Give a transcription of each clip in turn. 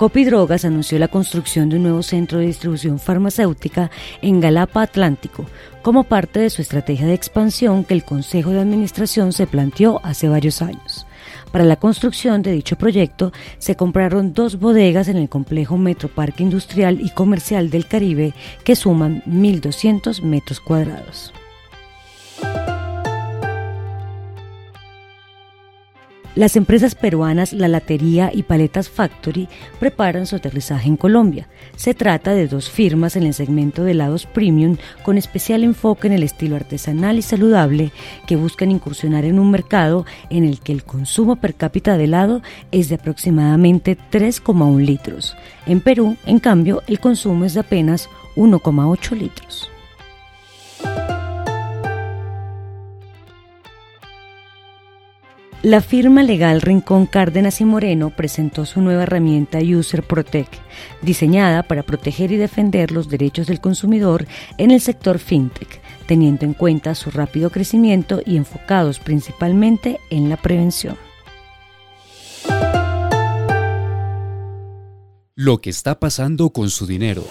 Copidrogas anunció la construcción de un nuevo centro de distribución farmacéutica en Galapa Atlántico, como parte de su estrategia de expansión que el Consejo de Administración se planteó hace varios años. Para la construcción de dicho proyecto se compraron dos bodegas en el complejo Metroparque Industrial y Comercial del Caribe que suman 1.200 metros cuadrados. Las empresas peruanas La Latería y Paletas Factory preparan su aterrizaje en Colombia. Se trata de dos firmas en el segmento de helados premium con especial enfoque en el estilo artesanal y saludable que buscan incursionar en un mercado en el que el consumo per cápita de helado es de aproximadamente 3,1 litros. En Perú, en cambio, el consumo es de apenas 1,8 litros. La firma legal Rincón Cárdenas y Moreno presentó su nueva herramienta User Protect, diseñada para proteger y defender los derechos del consumidor en el sector fintech, teniendo en cuenta su rápido crecimiento y enfocados principalmente en la prevención. Lo que está pasando con su dinero.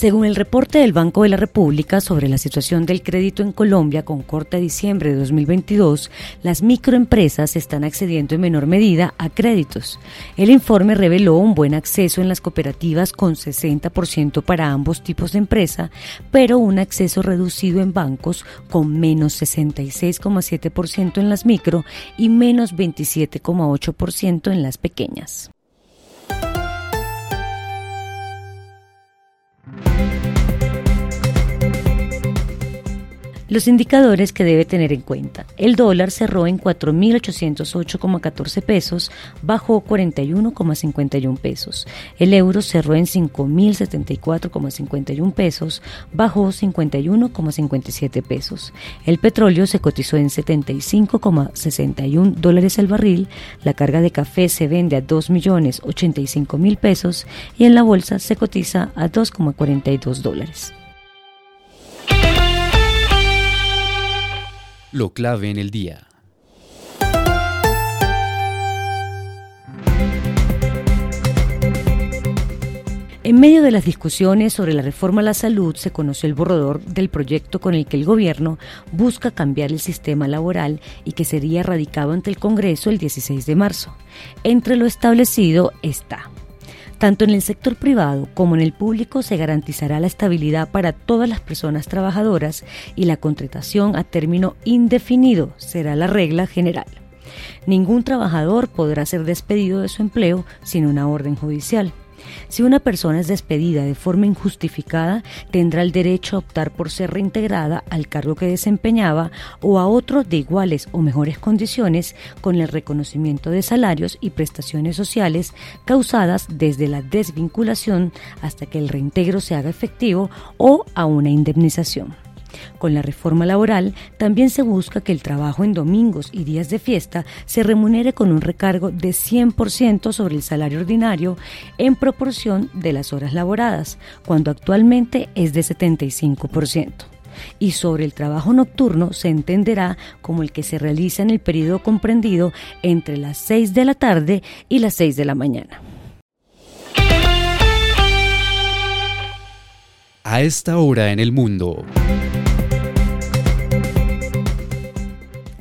Según el reporte del Banco de la República sobre la situación del crédito en Colombia con corte a diciembre de 2022, las microempresas están accediendo en menor medida a créditos. El informe reveló un buen acceso en las cooperativas con 60% para ambos tipos de empresa, pero un acceso reducido en bancos con menos 66,7% en las micro y menos 27,8% en las pequeñas. Los indicadores que debe tener en cuenta. El dólar cerró en 4.808,14 pesos, bajó 41,51 pesos. El euro cerró en 5.074,51 pesos, bajó 51,57 pesos. El petróleo se cotizó en 75,61 dólares el barril. La carga de café se vende a 2.085.000 pesos y en la bolsa se cotiza a 2,42 dólares. Lo clave en el día. En medio de las discusiones sobre la reforma a la salud se conoció el borrador del proyecto con el que el gobierno busca cambiar el sistema laboral y que sería radicado ante el Congreso el 16 de marzo. Entre lo establecido está tanto en el sector privado como en el público se garantizará la estabilidad para todas las personas trabajadoras y la contratación a término indefinido será la regla general. Ningún trabajador podrá ser despedido de su empleo sin una orden judicial. Si una persona es despedida de forma injustificada, tendrá el derecho a optar por ser reintegrada al cargo que desempeñaba o a otro de iguales o mejores condiciones con el reconocimiento de salarios y prestaciones sociales causadas desde la desvinculación hasta que el reintegro se haga efectivo o a una indemnización. Con la reforma laboral también se busca que el trabajo en domingos y días de fiesta se remunere con un recargo de 100% sobre el salario ordinario en proporción de las horas laboradas, cuando actualmente es de 75% y sobre el trabajo nocturno se entenderá como el que se realiza en el periodo comprendido entre las 6 de la tarde y las 6 de la mañana. A esta hora en el mundo.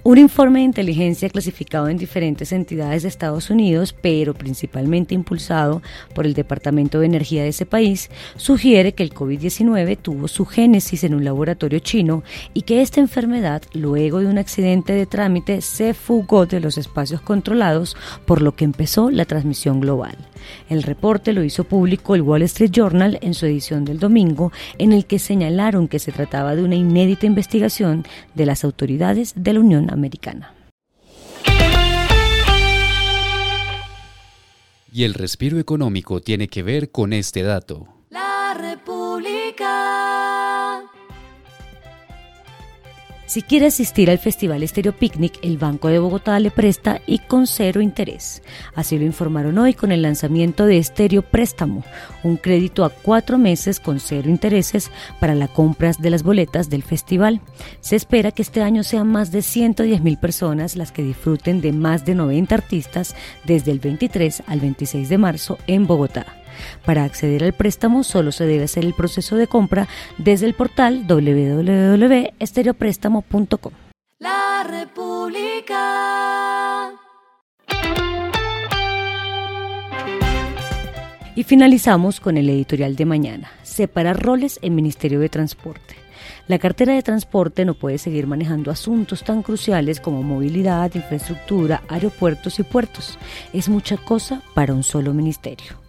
Un informe de inteligencia clasificado en diferentes entidades de Estados Unidos, pero principalmente impulsado por el Departamento de Energía de ese país, sugiere que el COVID-19 tuvo su génesis en un laboratorio chino y que esta enfermedad, luego de un accidente de trámite, se fugó de los espacios controlados, por lo que empezó la transmisión global. El reporte lo hizo público el Wall Street Journal en su edición del domingo, en el que señalaron que se trataba de una inédita investigación de las autoridades de la Unión. Americana.「americana. Y el respiro económico tiene que ver con este dato. Si quiere asistir al Festival Estéreo Picnic, el Banco de Bogotá le presta y con cero interés. Así lo informaron hoy con el lanzamiento de Estéreo Préstamo, un crédito a cuatro meses con cero intereses para la compra de las boletas del festival. Se espera que este año sean más de 110 mil personas las que disfruten de más de 90 artistas desde el 23 al 26 de marzo en Bogotá. Para acceder al préstamo solo se debe hacer el proceso de compra desde el portal www.estereopréstamo.com. La República. Y finalizamos con el editorial de mañana, separar roles en Ministerio de Transporte. La cartera de transporte no puede seguir manejando asuntos tan cruciales como movilidad, infraestructura, aeropuertos y puertos. Es mucha cosa para un solo ministerio.